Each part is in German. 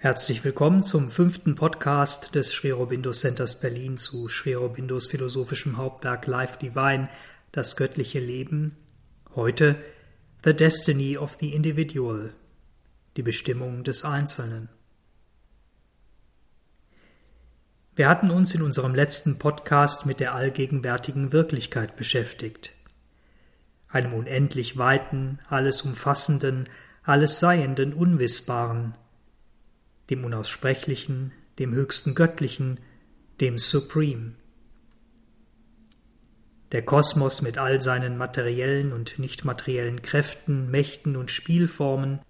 Herzlich willkommen zum fünften Podcast des Sri Aurobindo Centers Berlin zu Sri Aurobindos philosophischem Hauptwerk Life Divine, das göttliche Leben. Heute The Destiny of the Individual, die Bestimmung des Einzelnen. Wir hatten uns in unserem letzten Podcast mit der allgegenwärtigen Wirklichkeit beschäftigt, einem unendlich weiten, alles umfassenden, alles Seienden, Unwissbaren, dem Unaussprechlichen, dem höchsten Göttlichen, dem Supreme. Der Kosmos mit all seinen materiellen und nicht materiellen Kräften, Mächten und Spielformen,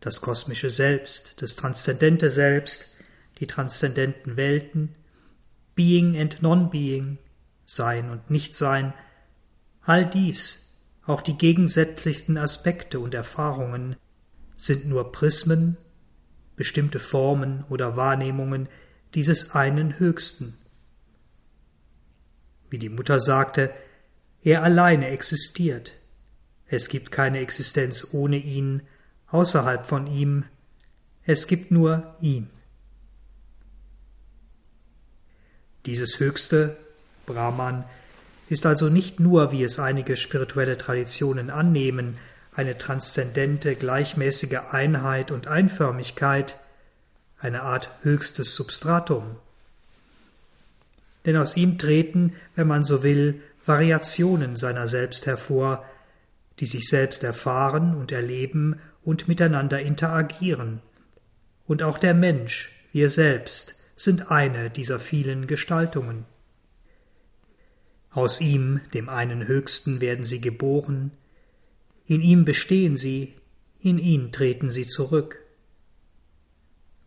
das kosmische Selbst, das transzendente Selbst, die transzendenten Welten, Being and Non-Being, Sein und Nichtsein, all dies, auch die gegensätzlichsten Aspekte und Erfahrungen, sind nur Prismen bestimmte Formen oder Wahrnehmungen dieses einen Höchsten. Wie die Mutter sagte, er alleine existiert. Es gibt keine Existenz ohne ihn, außerhalb von ihm. Es gibt nur ihn. Dieses Höchste, Brahman, ist also nicht nur, wie es einige spirituelle Traditionen annehmen, eine transzendente, gleichmäßige Einheit und Einförmigkeit, eine Art höchstes Substratum. Denn aus ihm treten, wenn man so will, Variationen seiner selbst hervor, die sich selbst erfahren und erleben und miteinander interagieren. Und auch der Mensch, wir selbst, sind eine dieser vielen Gestaltungen. Aus ihm, dem einen Höchsten, werden sie geboren, in ihm bestehen sie, in ihn treten sie zurück.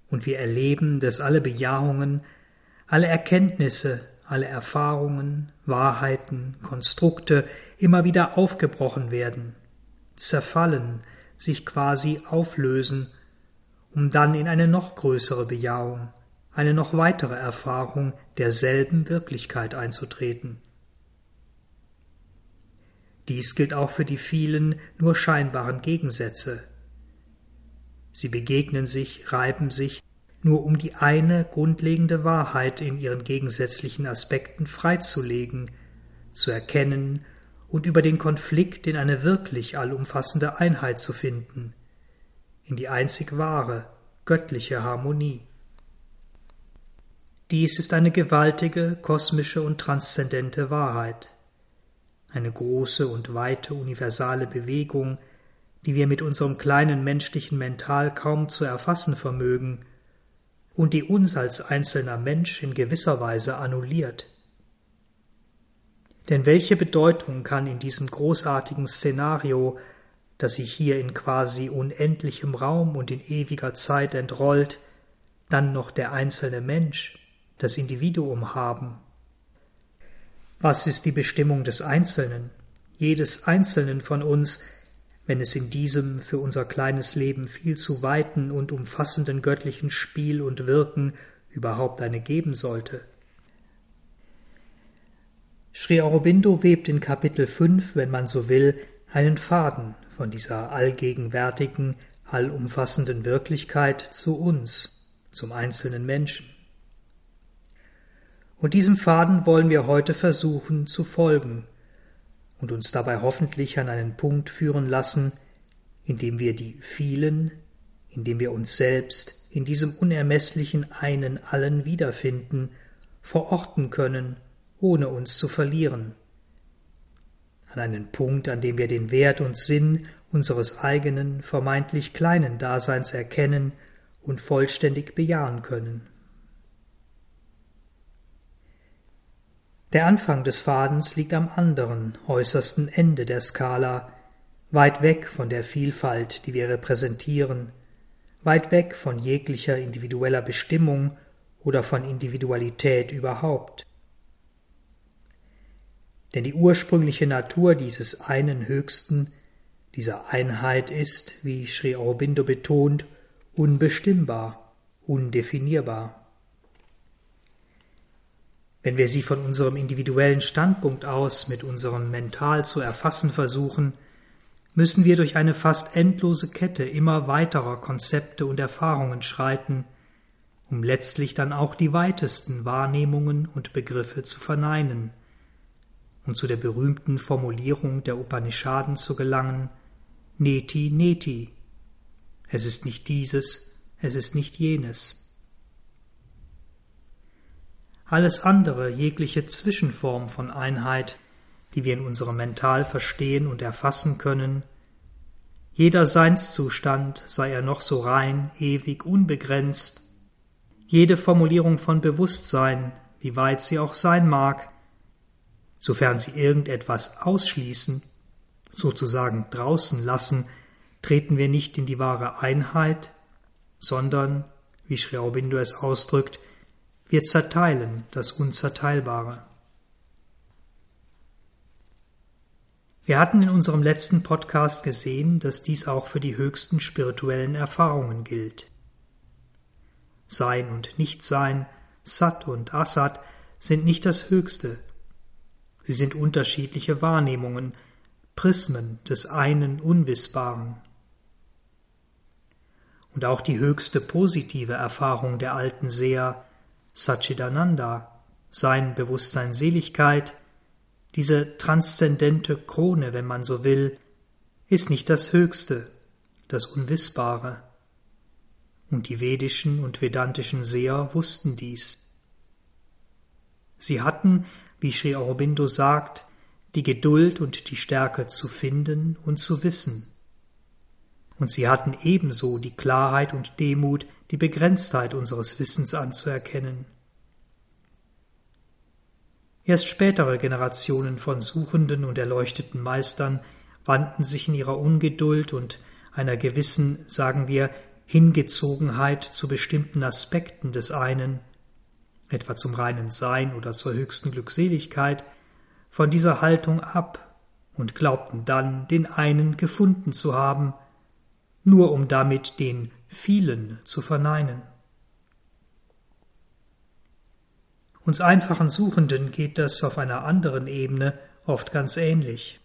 Und wir erleben, dass alle Bejahungen, alle Erkenntnisse, alle Erfahrungen, Wahrheiten, Konstrukte immer wieder aufgebrochen werden, zerfallen, sich quasi auflösen, um dann in eine noch größere Bejahung, eine noch weitere Erfahrung derselben Wirklichkeit einzutreten. Dies gilt auch für die vielen nur scheinbaren Gegensätze. Sie begegnen sich, reiben sich, nur um die eine grundlegende Wahrheit in ihren gegensätzlichen Aspekten freizulegen, zu erkennen und über den Konflikt in eine wirklich allumfassende Einheit zu finden, in die einzig wahre, göttliche Harmonie. Dies ist eine gewaltige, kosmische und transzendente Wahrheit eine große und weite universale Bewegung, die wir mit unserem kleinen menschlichen Mental kaum zu erfassen vermögen und die uns als einzelner Mensch in gewisser Weise annulliert. Denn welche Bedeutung kann in diesem großartigen Szenario, das sich hier in quasi unendlichem Raum und in ewiger Zeit entrollt, dann noch der einzelne Mensch, das Individuum haben? Was ist die Bestimmung des Einzelnen, jedes Einzelnen von uns, wenn es in diesem für unser kleines Leben viel zu weiten und umfassenden göttlichen Spiel und Wirken überhaupt eine geben sollte? Sri Aurobindo webt in Kapitel 5, wenn man so will, einen Faden von dieser allgegenwärtigen, allumfassenden Wirklichkeit zu uns, zum einzelnen Menschen. Und diesem Faden wollen wir heute versuchen zu folgen und uns dabei hoffentlich an einen Punkt führen lassen, in dem wir die vielen, in dem wir uns selbst in diesem unermeßlichen einen allen wiederfinden, verorten können, ohne uns zu verlieren. An einen Punkt, an dem wir den Wert und Sinn unseres eigenen, vermeintlich kleinen Daseins erkennen und vollständig bejahen können. Der Anfang des Fadens liegt am anderen, äußersten Ende der Skala, weit weg von der Vielfalt, die wir repräsentieren, weit weg von jeglicher individueller Bestimmung oder von Individualität überhaupt. Denn die ursprüngliche Natur dieses einen Höchsten, dieser Einheit ist, wie Sri Aurobindo betont, unbestimmbar, undefinierbar. Wenn wir sie von unserem individuellen Standpunkt aus mit unserem Mental zu erfassen versuchen, müssen wir durch eine fast endlose Kette immer weiterer Konzepte und Erfahrungen schreiten, um letztlich dann auch die weitesten Wahrnehmungen und Begriffe zu verneinen und zu der berühmten Formulierung der Upanishaden zu gelangen, Neti Neti. Es ist nicht dieses, es ist nicht jenes. Alles andere, jegliche Zwischenform von Einheit, die wir in unserem Mental verstehen und erfassen können, jeder Seinszustand, sei er noch so rein, ewig, unbegrenzt, jede Formulierung von Bewusstsein, wie weit sie auch sein mag, sofern sie irgendetwas ausschließen, sozusagen draußen lassen, treten wir nicht in die wahre Einheit, sondern, wie Sri Aurobindo es ausdrückt, wir zerteilen das Unzerteilbare. Wir hatten in unserem letzten Podcast gesehen, dass dies auch für die höchsten spirituellen Erfahrungen gilt. Sein und Nichtsein, Sat und Asat sind nicht das Höchste. Sie sind unterschiedliche Wahrnehmungen, Prismen des einen Unwissbaren. Und auch die höchste positive Erfahrung der alten Seher, Satchidananda, sein Bewusstsein Seligkeit, diese transzendente Krone, wenn man so will, ist nicht das Höchste, das Unwissbare. Und die vedischen und vedantischen Seher wussten dies. Sie hatten, wie Sri Aurobindo sagt, die Geduld und die Stärke zu finden und zu wissen. Und sie hatten ebenso die Klarheit und Demut, die Begrenztheit unseres Wissens anzuerkennen. Erst spätere Generationen von Suchenden und erleuchteten Meistern wandten sich in ihrer Ungeduld und einer gewissen, sagen wir, Hingezogenheit zu bestimmten Aspekten des einen, etwa zum reinen Sein oder zur höchsten Glückseligkeit, von dieser Haltung ab und glaubten dann, den einen gefunden zu haben, nur um damit den vielen zu verneinen. Uns einfachen Suchenden geht das auf einer anderen Ebene oft ganz ähnlich.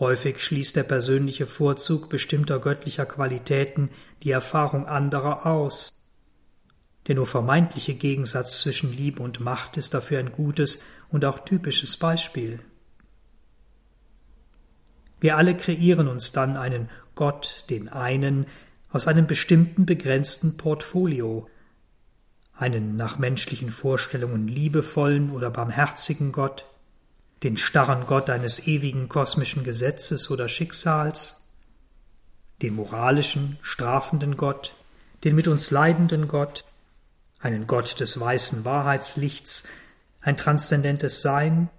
Häufig schließt der persönliche Vorzug bestimmter göttlicher Qualitäten die Erfahrung anderer aus. Der nur vermeintliche Gegensatz zwischen Liebe und Macht ist dafür ein gutes und auch typisches Beispiel. Wir alle kreieren uns dann einen Gott, den einen, aus einem bestimmten begrenzten Portfolio, einen nach menschlichen Vorstellungen liebevollen oder barmherzigen Gott, den starren Gott eines ewigen kosmischen Gesetzes oder Schicksals, den moralischen, strafenden Gott, den mit uns leidenden Gott, einen Gott des weißen Wahrheitslichts, ein transzendentes Sein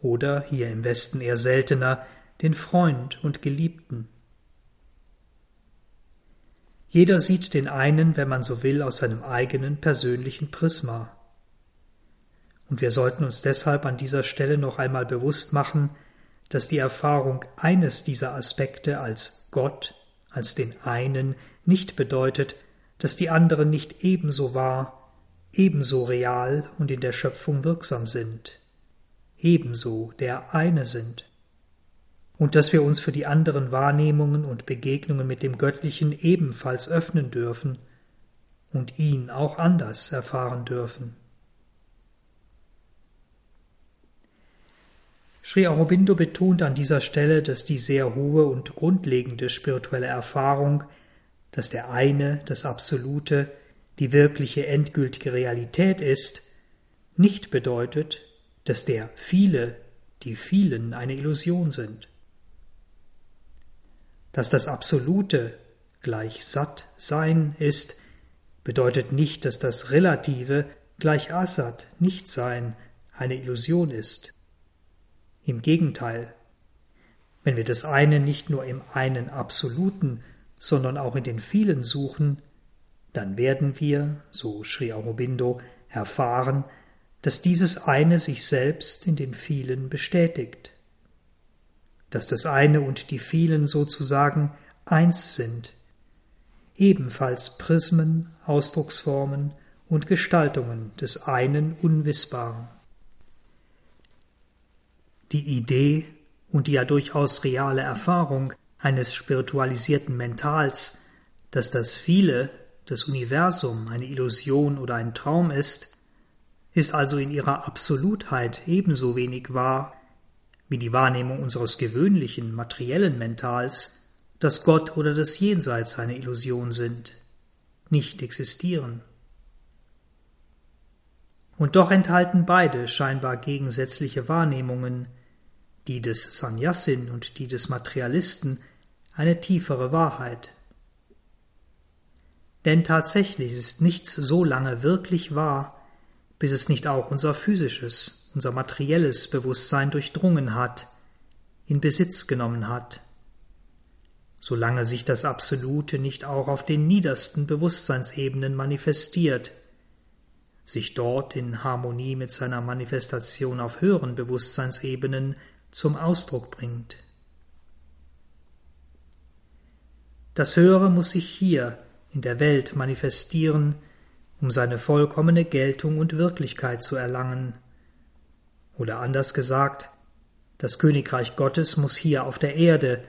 oder, hier im Westen eher seltener, den Freund und Geliebten. Jeder sieht den einen, wenn man so will, aus seinem eigenen persönlichen Prisma. Und wir sollten uns deshalb an dieser Stelle noch einmal bewusst machen, dass die Erfahrung eines dieser Aspekte als Gott, als den einen, nicht bedeutet, dass die anderen nicht ebenso wahr, ebenso real und in der Schöpfung wirksam sind, ebenso der eine sind und dass wir uns für die anderen Wahrnehmungen und Begegnungen mit dem Göttlichen ebenfalls öffnen dürfen und ihn auch anders erfahren dürfen. Sri Aurobindo betont an dieser Stelle, dass die sehr hohe und grundlegende spirituelle Erfahrung, dass der eine, das Absolute, die wirkliche endgültige Realität ist, nicht bedeutet, dass der viele, die vielen eine Illusion sind dass das Absolute gleich satt sein ist, bedeutet nicht, dass das Relative gleich Asat, nicht sein, eine Illusion ist. Im Gegenteil, wenn wir das eine nicht nur im einen Absoluten, sondern auch in den vielen suchen, dann werden wir, so Sri Aurobindo, erfahren, dass dieses eine sich selbst in den vielen bestätigt dass das eine und die vielen sozusagen eins sind, ebenfalls Prismen, Ausdrucksformen und Gestaltungen des einen Unwissbaren. Die Idee und die ja durchaus reale Erfahrung eines spiritualisierten Mentals, dass das Viele, das Universum, eine Illusion oder ein Traum ist, ist also in ihrer Absolutheit ebenso wenig wahr wie die Wahrnehmung unseres gewöhnlichen materiellen Mentals, dass Gott oder das Jenseits eine Illusion sind, nicht existieren. Und doch enthalten beide scheinbar gegensätzliche Wahrnehmungen, die des Sannyasin und die des Materialisten, eine tiefere Wahrheit. Denn tatsächlich ist nichts so lange wirklich wahr, bis es nicht auch unser physisches, unser materielles Bewusstsein durchdrungen hat, in Besitz genommen hat. Solange sich das Absolute nicht auch auf den niedersten Bewusstseinsebenen manifestiert, sich dort in Harmonie mit seiner Manifestation auf höheren Bewusstseinsebenen zum Ausdruck bringt. Das Höhere muss sich hier in der Welt manifestieren, um seine vollkommene Geltung und Wirklichkeit zu erlangen. Oder anders gesagt, das Königreich Gottes muss hier auf der Erde,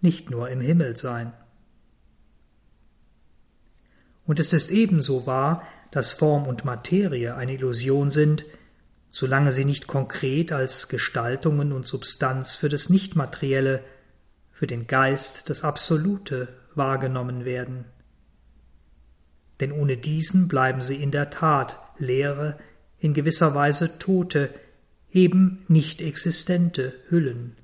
nicht nur im Himmel sein. Und es ist ebenso wahr, dass Form und Materie eine Illusion sind, solange sie nicht konkret als Gestaltungen und Substanz für das Nichtmaterielle, für den Geist, das Absolute wahrgenommen werden denn ohne diesen bleiben sie in der Tat leere, in gewisser Weise tote, eben nicht existente Hüllen.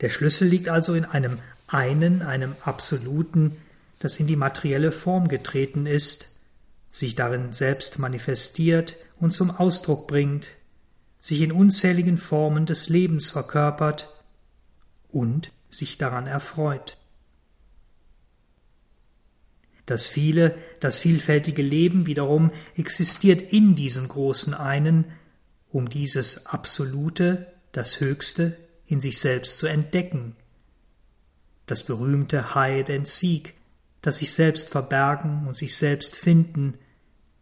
Der Schlüssel liegt also in einem einen, einem Absoluten, das in die materielle Form getreten ist, sich darin selbst manifestiert und zum Ausdruck bringt, sich in unzähligen Formen des Lebens verkörpert und sich daran erfreut. Das viele, das vielfältige Leben wiederum existiert in diesem großen einen, um dieses Absolute, das Höchste, in sich selbst zu entdecken. Das berühmte Hide and Seek, das sich selbst verbergen und sich selbst finden,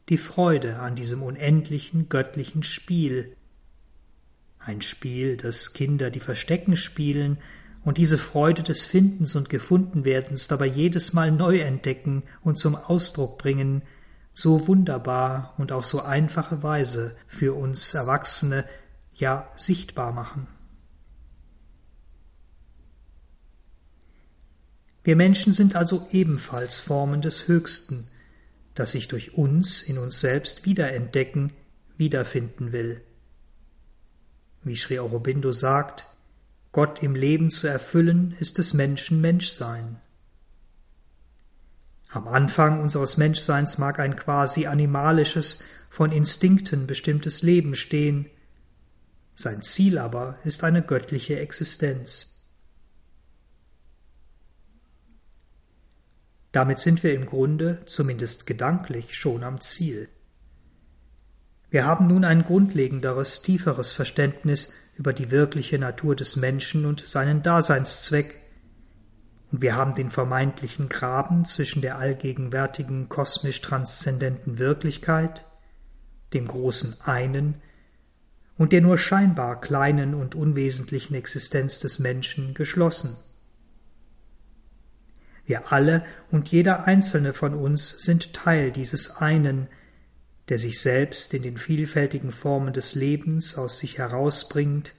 die Freude an diesem unendlichen göttlichen Spiel. Ein Spiel, das Kinder, die Verstecken spielen, und diese Freude des Findens und Gefundenwerdens dabei jedes Mal neu entdecken und zum Ausdruck bringen, so wunderbar und auf so einfache Weise für uns Erwachsene ja sichtbar machen. Wir Menschen sind also ebenfalls Formen des Höchsten, das sich durch uns in uns selbst wiederentdecken, wiederfinden will. Wie Sri Aurobindo sagt, Gott im Leben zu erfüllen, ist des Menschen Menschsein. Am Anfang unseres Menschseins mag ein quasi animalisches, von Instinkten bestimmtes Leben stehen, sein Ziel aber ist eine göttliche Existenz. Damit sind wir im Grunde, zumindest gedanklich, schon am Ziel. Wir haben nun ein grundlegenderes, tieferes Verständnis über die wirkliche Natur des Menschen und seinen Daseinszweck, und wir haben den vermeintlichen Graben zwischen der allgegenwärtigen kosmisch transzendenten Wirklichkeit, dem großen Einen, und der nur scheinbar kleinen und unwesentlichen Existenz des Menschen geschlossen. Wir alle und jeder einzelne von uns sind Teil dieses einen, der sich selbst in den vielfältigen Formen des Lebens aus sich herausbringt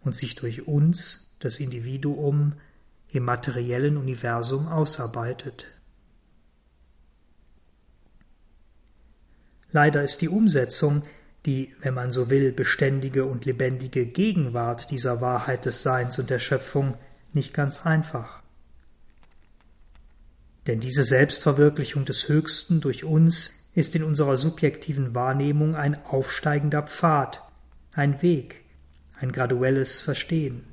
und sich durch uns, das Individuum, im materiellen Universum ausarbeitet. Leider ist die Umsetzung, die, wenn man so will, beständige und lebendige Gegenwart dieser Wahrheit des Seins und der Schöpfung nicht ganz einfach. Denn diese Selbstverwirklichung des Höchsten durch uns ist in unserer subjektiven Wahrnehmung ein aufsteigender Pfad, ein Weg, ein graduelles Verstehen.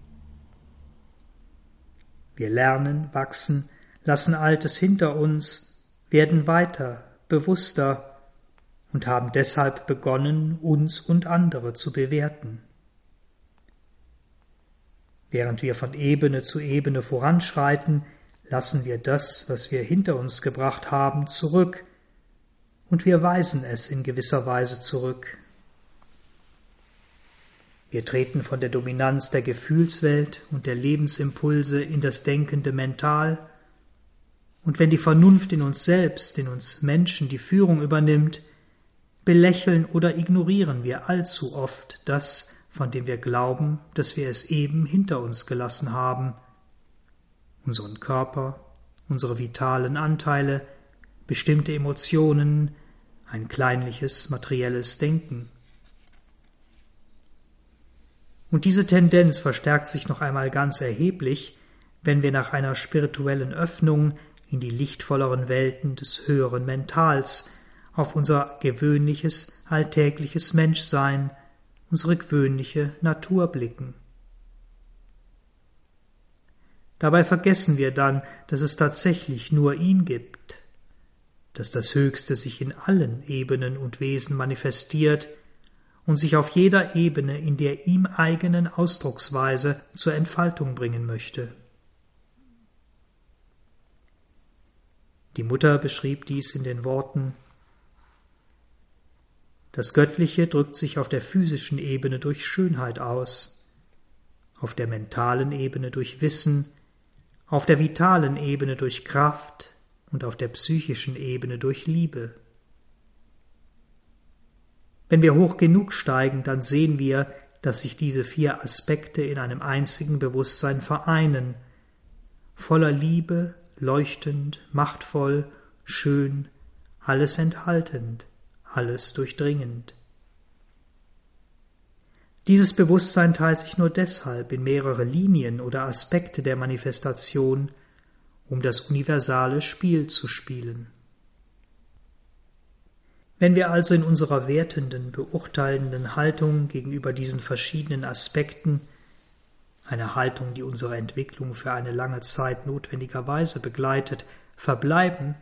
Wir lernen, wachsen, lassen Altes hinter uns, werden weiter, bewusster und haben deshalb begonnen, uns und andere zu bewerten. Während wir von Ebene zu Ebene voranschreiten, lassen wir das, was wir hinter uns gebracht haben, zurück und wir weisen es in gewisser Weise zurück. Wir treten von der Dominanz der Gefühlswelt und der Lebensimpulse in das denkende Mental, und wenn die Vernunft in uns selbst, in uns Menschen die Führung übernimmt, belächeln oder ignorieren wir allzu oft das, von dem wir glauben, dass wir es eben hinter uns gelassen haben, unseren Körper, unsere vitalen Anteile, bestimmte Emotionen, ein kleinliches materielles Denken. Und diese Tendenz verstärkt sich noch einmal ganz erheblich, wenn wir nach einer spirituellen Öffnung in die lichtvolleren Welten des höheren Mentals auf unser gewöhnliches, alltägliches Menschsein, unsere gewöhnliche Natur blicken. Dabei vergessen wir dann, dass es tatsächlich nur ihn gibt, dass das Höchste sich in allen Ebenen und Wesen manifestiert und sich auf jeder Ebene in der ihm eigenen Ausdrucksweise zur Entfaltung bringen möchte. Die Mutter beschrieb dies in den Worten Das Göttliche drückt sich auf der physischen Ebene durch Schönheit aus, auf der mentalen Ebene durch Wissen, auf der vitalen Ebene durch Kraft und auf der psychischen Ebene durch Liebe. Wenn wir hoch genug steigen, dann sehen wir, dass sich diese vier Aspekte in einem einzigen Bewusstsein vereinen, voller Liebe, leuchtend, machtvoll, schön, alles enthaltend, alles durchdringend. Dieses Bewusstsein teilt sich nur deshalb in mehrere Linien oder Aspekte der Manifestation, um das universale Spiel zu spielen. Wenn wir also in unserer wertenden, beurteilenden Haltung gegenüber diesen verschiedenen Aspekten, eine Haltung, die unsere Entwicklung für eine lange Zeit notwendigerweise begleitet, verbleiben,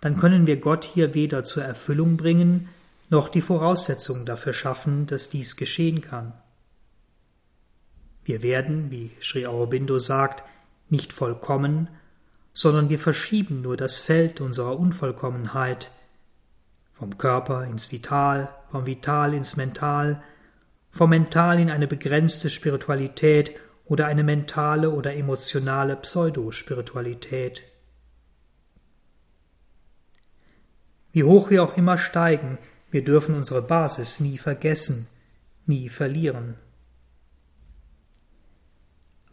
dann können wir Gott hier weder zur Erfüllung bringen, noch die Voraussetzungen dafür schaffen, dass dies geschehen kann. Wir werden, wie Sri Aurobindo sagt, nicht vollkommen, sondern wir verschieben nur das Feld unserer Unvollkommenheit vom Körper ins Vital, vom Vital ins Mental, vom Mental in eine begrenzte Spiritualität oder eine mentale oder emotionale Pseudospiritualität. Wie hoch wir auch immer steigen, wir dürfen unsere Basis nie vergessen, nie verlieren.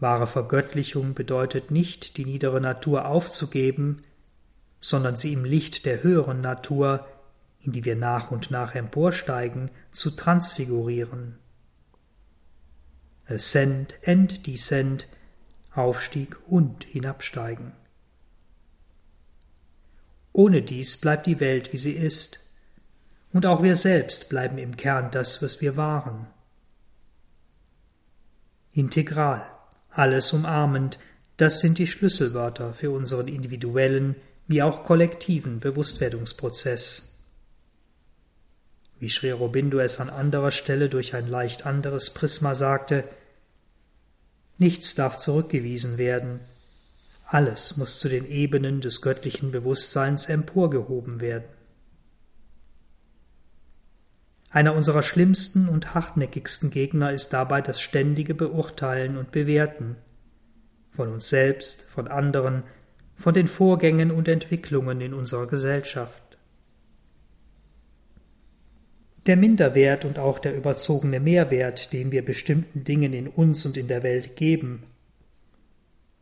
Wahre Vergöttlichung bedeutet nicht, die niedere Natur aufzugeben, sondern sie im Licht der höheren Natur, in die wir nach und nach emporsteigen, zu transfigurieren. Ascend and Descend, Aufstieg und Hinabsteigen. Ohne dies bleibt die Welt, wie sie ist, und auch wir selbst bleiben im Kern das, was wir waren. Integral, alles umarmend, das sind die Schlüsselwörter für unseren individuellen wie auch kollektiven Bewusstwerdungsprozess. Wie Sri Aurobindo es an anderer Stelle durch ein leicht anderes Prisma sagte, nichts darf zurückgewiesen werden, alles muss zu den Ebenen des göttlichen Bewusstseins emporgehoben werden. Einer unserer schlimmsten und hartnäckigsten Gegner ist dabei das ständige Beurteilen und Bewerten von uns selbst, von anderen, von den Vorgängen und Entwicklungen in unserer Gesellschaft. Der Minderwert und auch der überzogene Mehrwert, den wir bestimmten Dingen in uns und in der Welt geben,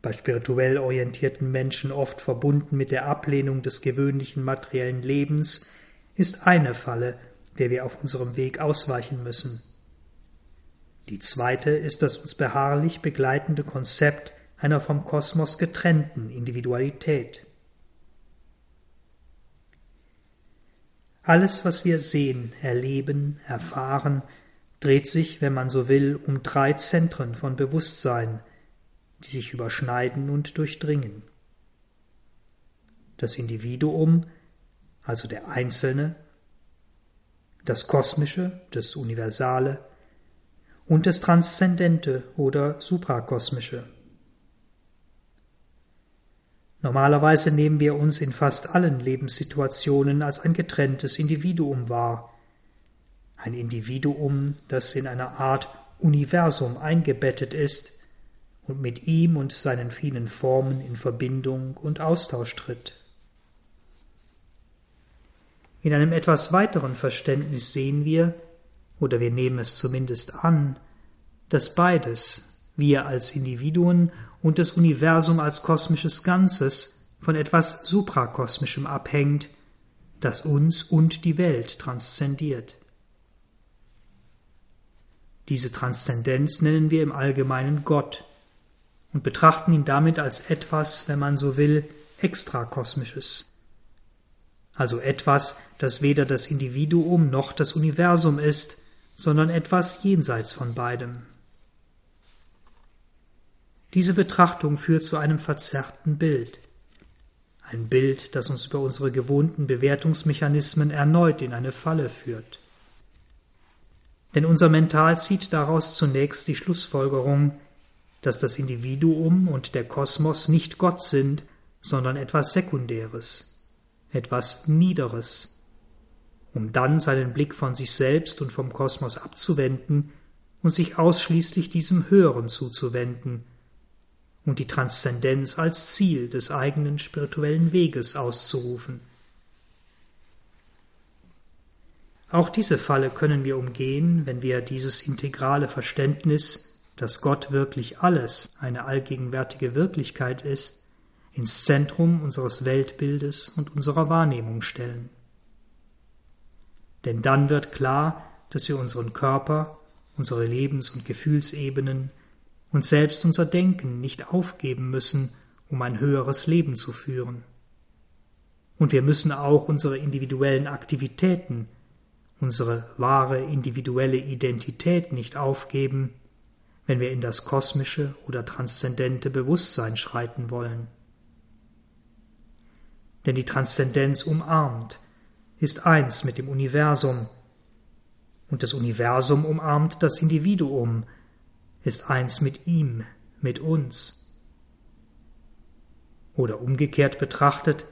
bei spirituell orientierten Menschen oft verbunden mit der Ablehnung des gewöhnlichen materiellen Lebens, ist eine Falle, der wir auf unserem Weg ausweichen müssen. Die zweite ist das uns beharrlich begleitende Konzept einer vom Kosmos getrennten Individualität. Alles, was wir sehen, erleben, erfahren, dreht sich, wenn man so will, um drei Zentren von Bewusstsein, die sich überschneiden und durchdringen. Das Individuum, also der Einzelne, das Kosmische, das Universale und das Transzendente oder Suprakosmische. Normalerweise nehmen wir uns in fast allen Lebenssituationen als ein getrenntes Individuum wahr, ein Individuum, das in einer Art Universum eingebettet ist und mit ihm und seinen vielen Formen in Verbindung und Austausch tritt. In einem etwas weiteren Verständnis sehen wir, oder wir nehmen es zumindest an, dass beides, wir als Individuen und das Universum als kosmisches Ganzes, von etwas Suprakosmischem abhängt, das uns und die Welt transzendiert. Diese Transzendenz nennen wir im Allgemeinen Gott und betrachten ihn damit als etwas, wenn man so will, extrakosmisches, also etwas, das weder das Individuum noch das Universum ist, sondern etwas jenseits von beidem. Diese Betrachtung führt zu einem verzerrten Bild, ein Bild, das uns über unsere gewohnten Bewertungsmechanismen erneut in eine Falle führt. Denn unser Mental zieht daraus zunächst die Schlussfolgerung, dass das Individuum und der Kosmos nicht Gott sind, sondern etwas Sekundäres, etwas Niederes, um dann seinen Blick von sich selbst und vom Kosmos abzuwenden und sich ausschließlich diesem Höheren zuzuwenden und die Transzendenz als Ziel des eigenen spirituellen Weges auszurufen. Auch diese Falle können wir umgehen, wenn wir dieses integrale Verständnis, dass Gott wirklich alles, eine allgegenwärtige Wirklichkeit ist, ins Zentrum unseres Weltbildes und unserer Wahrnehmung stellen. Denn dann wird klar, dass wir unseren Körper, unsere Lebens- und Gefühlsebenen und selbst unser Denken nicht aufgeben müssen, um ein höheres Leben zu führen. Und wir müssen auch unsere individuellen Aktivitäten unsere wahre individuelle Identität nicht aufgeben, wenn wir in das kosmische oder transzendente Bewusstsein schreiten wollen. Denn die Transzendenz umarmt, ist eins mit dem Universum, und das Universum umarmt das Individuum, ist eins mit ihm, mit uns. Oder umgekehrt betrachtet,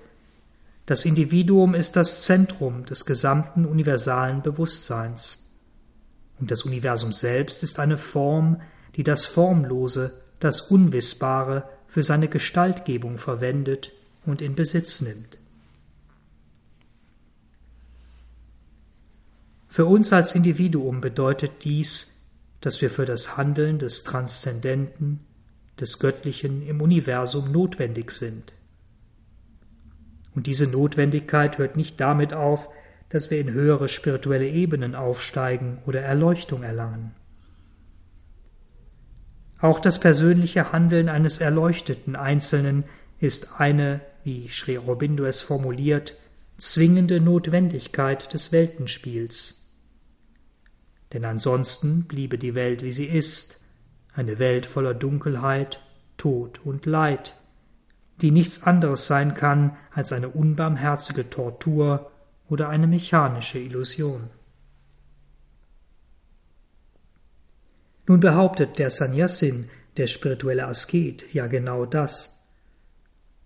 das Individuum ist das Zentrum des gesamten universalen Bewusstseins. Und das Universum selbst ist eine Form, die das Formlose, das Unwissbare für seine Gestaltgebung verwendet und in Besitz nimmt. Für uns als Individuum bedeutet dies, dass wir für das Handeln des Transzendenten, des Göttlichen im Universum notwendig sind. Und diese Notwendigkeit hört nicht damit auf, dass wir in höhere spirituelle Ebenen aufsteigen oder Erleuchtung erlangen. Auch das persönliche Handeln eines erleuchteten Einzelnen ist eine, wie Sri Aurobindo es formuliert, zwingende Notwendigkeit des Weltenspiels. Denn ansonsten bliebe die Welt, wie sie ist, eine Welt voller Dunkelheit, Tod und Leid, die nichts anderes sein kann als eine unbarmherzige Tortur oder eine mechanische Illusion. Nun behauptet der Sannyasin, der spirituelle Asket, ja genau das,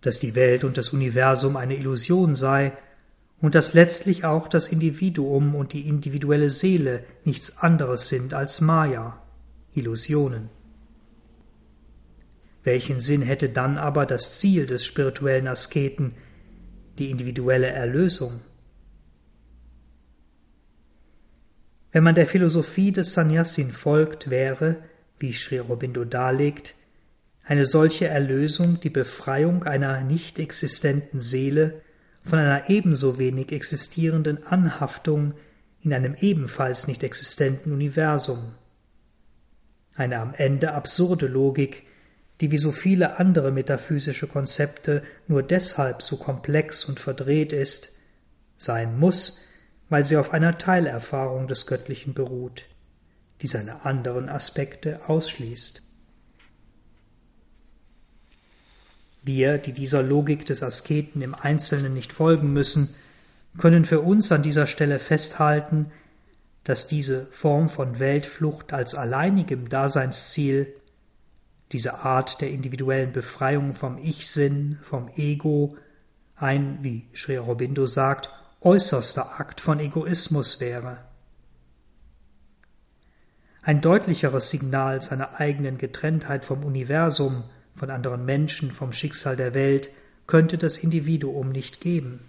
dass die Welt und das Universum eine Illusion sei und dass letztlich auch das Individuum und die individuelle Seele nichts anderes sind als Maya, Illusionen. Welchen Sinn hätte dann aber das Ziel des spirituellen Asketen, die individuelle Erlösung? Wenn man der Philosophie des Sannyasin folgt, wäre, wie Sri Aurobindo darlegt, eine solche Erlösung die Befreiung einer nicht existenten Seele von einer ebenso wenig existierenden Anhaftung in einem ebenfalls nicht existenten Universum. Eine am Ende absurde Logik, die wie so viele andere metaphysische Konzepte nur deshalb so komplex und verdreht ist, sein muss, weil sie auf einer Teilerfahrung des Göttlichen beruht, die seine anderen Aspekte ausschließt. Wir, die dieser Logik des Asketen im Einzelnen nicht folgen müssen, können für uns an dieser Stelle festhalten, dass diese Form von Weltflucht als alleinigem Daseinsziel diese Art der individuellen Befreiung vom Ich-Sinn, vom Ego, ein, wie Sri Aurobindo sagt, äußerster Akt von Egoismus wäre. ein deutlicheres Signal seiner eigenen Getrenntheit vom Universum, von anderen Menschen, vom Schicksal der Welt könnte das Individuum nicht geben.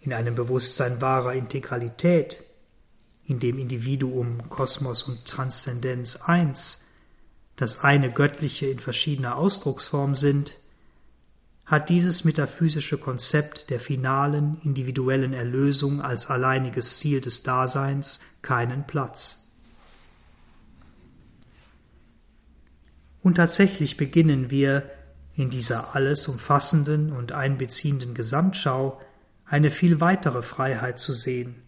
In einem Bewusstsein wahrer Integralität, in dem Individuum, Kosmos und Transzendenz eins, das eine Göttliche in verschiedener Ausdrucksform sind, hat dieses metaphysische Konzept der finalen individuellen Erlösung als alleiniges Ziel des Daseins keinen Platz. Und tatsächlich beginnen wir in dieser alles umfassenden und einbeziehenden Gesamtschau eine viel weitere Freiheit zu sehen.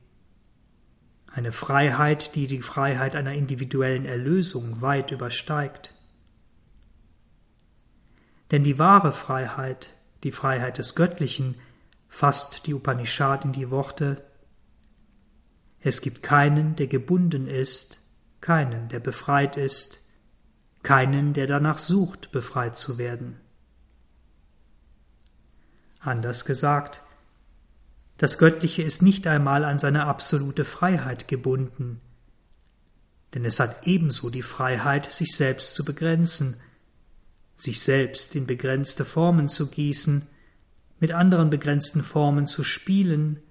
Eine Freiheit, die die Freiheit einer individuellen Erlösung weit übersteigt. Denn die wahre Freiheit, die Freiheit des Göttlichen, fasst die Upanishad in die Worte Es gibt keinen, der gebunden ist, keinen, der befreit ist, keinen, der danach sucht, befreit zu werden. Anders gesagt, das Göttliche ist nicht einmal an seine absolute Freiheit gebunden, denn es hat ebenso die Freiheit, sich selbst zu begrenzen, sich selbst in begrenzte Formen zu gießen, mit anderen begrenzten Formen zu spielen,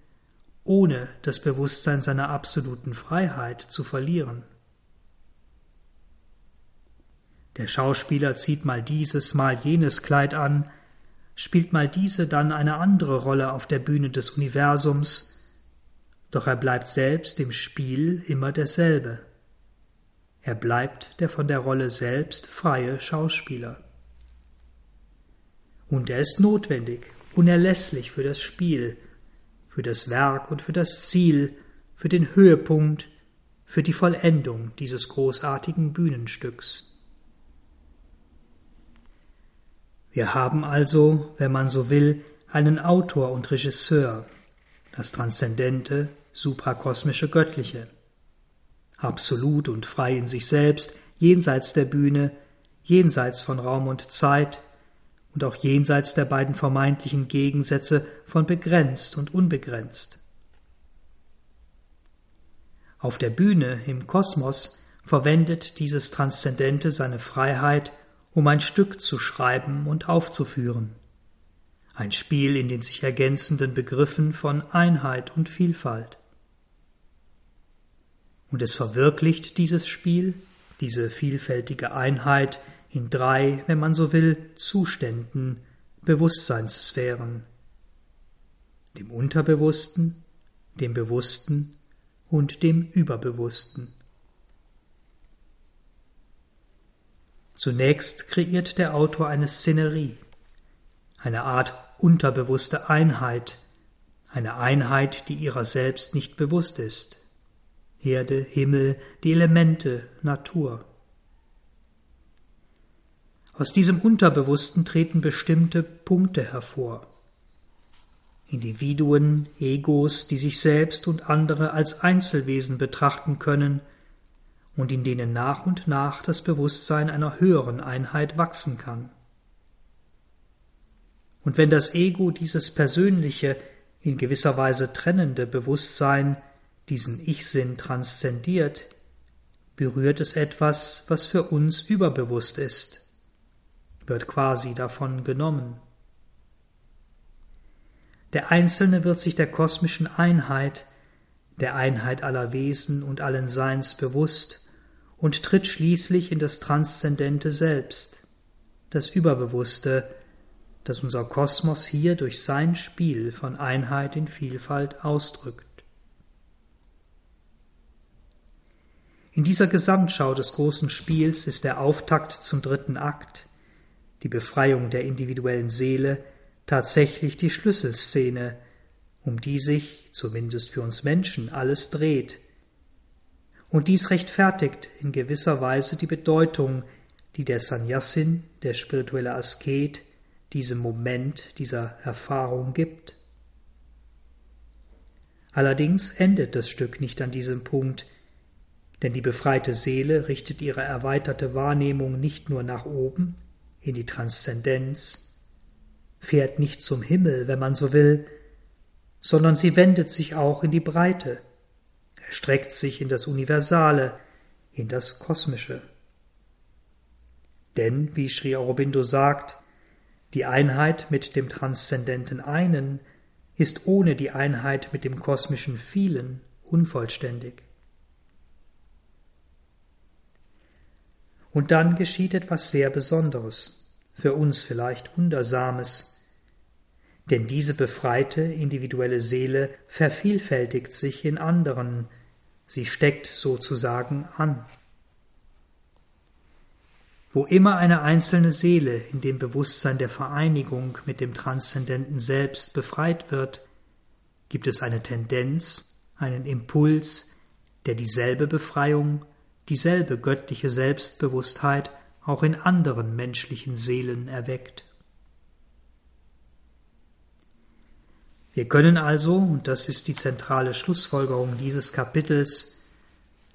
ohne das Bewusstsein seiner absoluten Freiheit zu verlieren. Der Schauspieler zieht mal dieses, mal jenes Kleid an, spielt mal diese, dann eine andere Rolle auf der Bühne des Universums, doch er bleibt selbst im Spiel immer derselbe. Er bleibt der von der Rolle selbst freie Schauspieler und er ist notwendig, unerlässlich für das Spiel, für das Werk und für das Ziel, für den Höhepunkt, für die Vollendung dieses großartigen Bühnenstücks. Wir haben also, wenn man so will, einen Autor und Regisseur, das transzendente, suprakosmische Göttliche, absolut und frei in sich selbst, jenseits der Bühne, jenseits von Raum und Zeit, und auch jenseits der beiden vermeintlichen Gegensätze von begrenzt und unbegrenzt. Auf der Bühne im Kosmos verwendet dieses Transzendente seine Freiheit, um ein Stück zu schreiben und aufzuführen. Ein Spiel in den sich ergänzenden Begriffen von Einheit und Vielfalt. Und es verwirklicht dieses Spiel, diese vielfältige Einheit in drei, wenn man so will, Zuständen, Bewusstseinssphären, dem Unterbewussten, dem Bewussten und dem Überbewussten. Zunächst kreiert der Autor eine Szenerie, eine Art unterbewusste Einheit, eine Einheit, die ihrer selbst nicht bewusst ist. Erde, Himmel, die Elemente, Natur. Aus diesem Unterbewussten treten bestimmte Punkte hervor. Individuen, Egos, die sich selbst und andere als Einzelwesen betrachten können und in denen nach und nach das Bewusstsein einer höheren Einheit wachsen kann. Und wenn das Ego dieses persönliche, in gewisser Weise trennende Bewusstsein, diesen Ich-Sinn transzendiert, berührt es etwas, was für uns überbewusst ist wird quasi davon genommen. Der Einzelne wird sich der kosmischen Einheit, der Einheit aller Wesen und allen Seins bewusst und tritt schließlich in das transzendente Selbst, das Überbewusste, das unser Kosmos hier durch sein Spiel von Einheit in Vielfalt ausdrückt. In dieser Gesamtschau des großen Spiels ist der Auftakt zum dritten Akt, die Befreiung der individuellen Seele, tatsächlich die Schlüsselszene, um die sich, zumindest für uns Menschen, alles dreht. Und dies rechtfertigt in gewisser Weise die Bedeutung, die der Sannyasin, der spirituelle Asket, diesem Moment, dieser Erfahrung gibt. Allerdings endet das Stück nicht an diesem Punkt, denn die befreite Seele richtet ihre erweiterte Wahrnehmung nicht nur nach oben, in die Transzendenz, fährt nicht zum Himmel, wenn man so will, sondern sie wendet sich auch in die Breite, erstreckt sich in das Universale, in das Kosmische. Denn, wie Sri Aurobindo sagt, die Einheit mit dem transzendenten Einen ist ohne die Einheit mit dem kosmischen Vielen unvollständig. Und dann geschieht etwas sehr Besonderes, für uns vielleicht Wundersames, denn diese befreite individuelle Seele vervielfältigt sich in anderen, sie steckt sozusagen an. Wo immer eine einzelne Seele in dem Bewusstsein der Vereinigung mit dem transzendenten Selbst befreit wird, gibt es eine Tendenz, einen Impuls, der dieselbe Befreiung, dieselbe göttliche Selbstbewusstheit auch in anderen menschlichen Seelen erweckt. Wir können also, und das ist die zentrale Schlussfolgerung dieses Kapitels,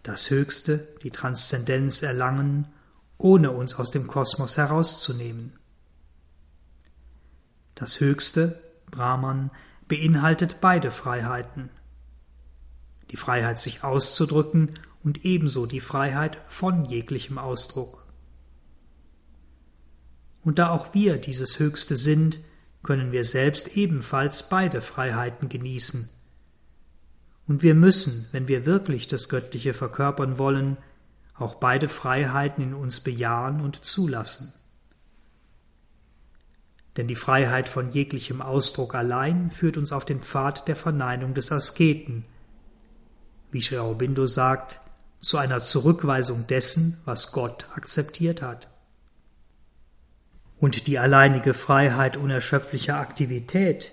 das Höchste, die Transzendenz erlangen ohne uns aus dem Kosmos herauszunehmen. Das Höchste, Brahman, beinhaltet beide Freiheiten. Die Freiheit, sich auszudrücken und ebenso die Freiheit von jeglichem Ausdruck. Und da auch wir dieses Höchste sind, können wir selbst ebenfalls beide Freiheiten genießen. Und wir müssen, wenn wir wirklich das Göttliche verkörpern wollen, auch beide Freiheiten in uns bejahen und zulassen. Denn die Freiheit von jeglichem Ausdruck allein führt uns auf den Pfad der Verneinung des Asketen, wie Sri Aurobindo sagt, zu einer Zurückweisung dessen, was Gott akzeptiert hat. Und die alleinige Freiheit unerschöpflicher Aktivität,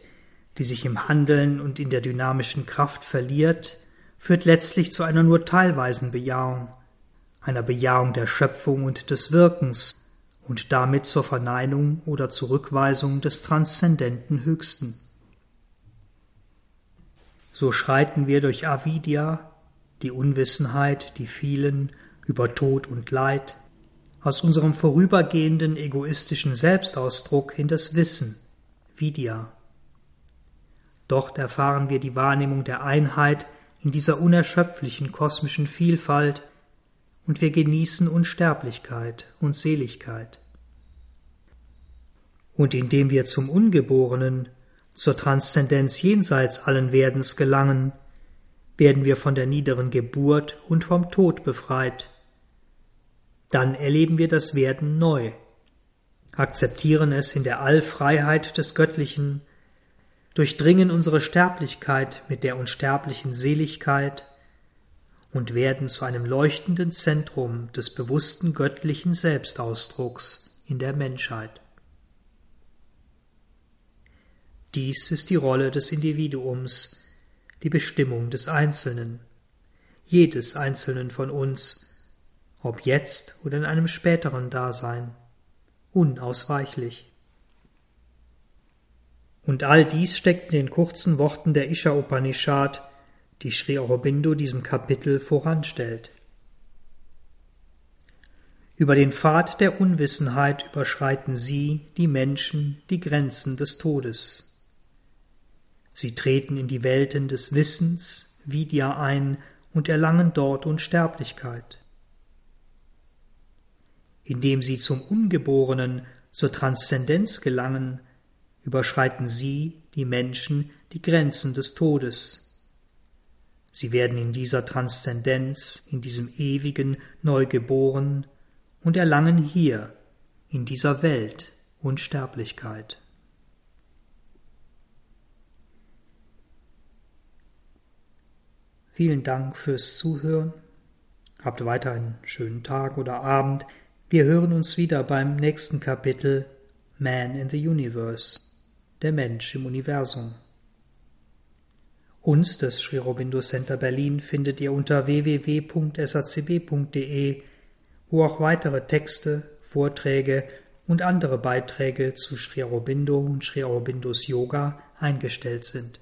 die sich im Handeln und in der dynamischen Kraft verliert, führt letztlich zu einer nur teilweisen Bejahung, einer Bejahung der Schöpfung und des Wirkens und damit zur Verneinung oder Zurückweisung des transzendenten Höchsten. So schreiten wir durch Avidya, die Unwissenheit, die vielen, über Tod und Leid, aus unserem vorübergehenden egoistischen Selbstausdruck in das Wissen, Vidya. Dort erfahren wir die Wahrnehmung der Einheit in dieser unerschöpflichen kosmischen Vielfalt und wir genießen Unsterblichkeit und Seligkeit. Und indem wir zum Ungeborenen, zur Transzendenz jenseits allen Werdens gelangen, werden wir von der niederen Geburt und vom Tod befreit. Dann erleben wir das Werden neu, akzeptieren es in der Allfreiheit des Göttlichen, durchdringen unsere Sterblichkeit mit der unsterblichen Seligkeit. Und werden zu einem leuchtenden Zentrum des bewussten göttlichen Selbstausdrucks in der Menschheit. Dies ist die Rolle des Individuums, die Bestimmung des Einzelnen, jedes Einzelnen von uns, ob jetzt oder in einem späteren Dasein, unausweichlich. Und all dies steckt in den kurzen Worten der Isha Upanishad, die Sri Aurobindo diesem Kapitel voranstellt. Über den Pfad der Unwissenheit überschreiten sie, die Menschen, die Grenzen des Todes. Sie treten in die Welten des Wissens, Vidya ein und erlangen dort Unsterblichkeit. Indem sie zum Ungeborenen, zur Transzendenz gelangen, überschreiten sie, die Menschen, die Grenzen des Todes. Sie werden in dieser Transzendenz, in diesem ewigen neu geboren und erlangen hier, in dieser Welt, Unsterblichkeit. Vielen Dank fürs Zuhören. Habt weiter einen schönen Tag oder Abend. Wir hören uns wieder beim nächsten Kapitel Man in the Universe, der Mensch im Universum. Uns, das Sri Aurobindo Center Berlin, findet ihr unter www.sacb.de, wo auch weitere Texte, Vorträge und andere Beiträge zu Sri Aurobindo und Sri Aurobindos Yoga eingestellt sind.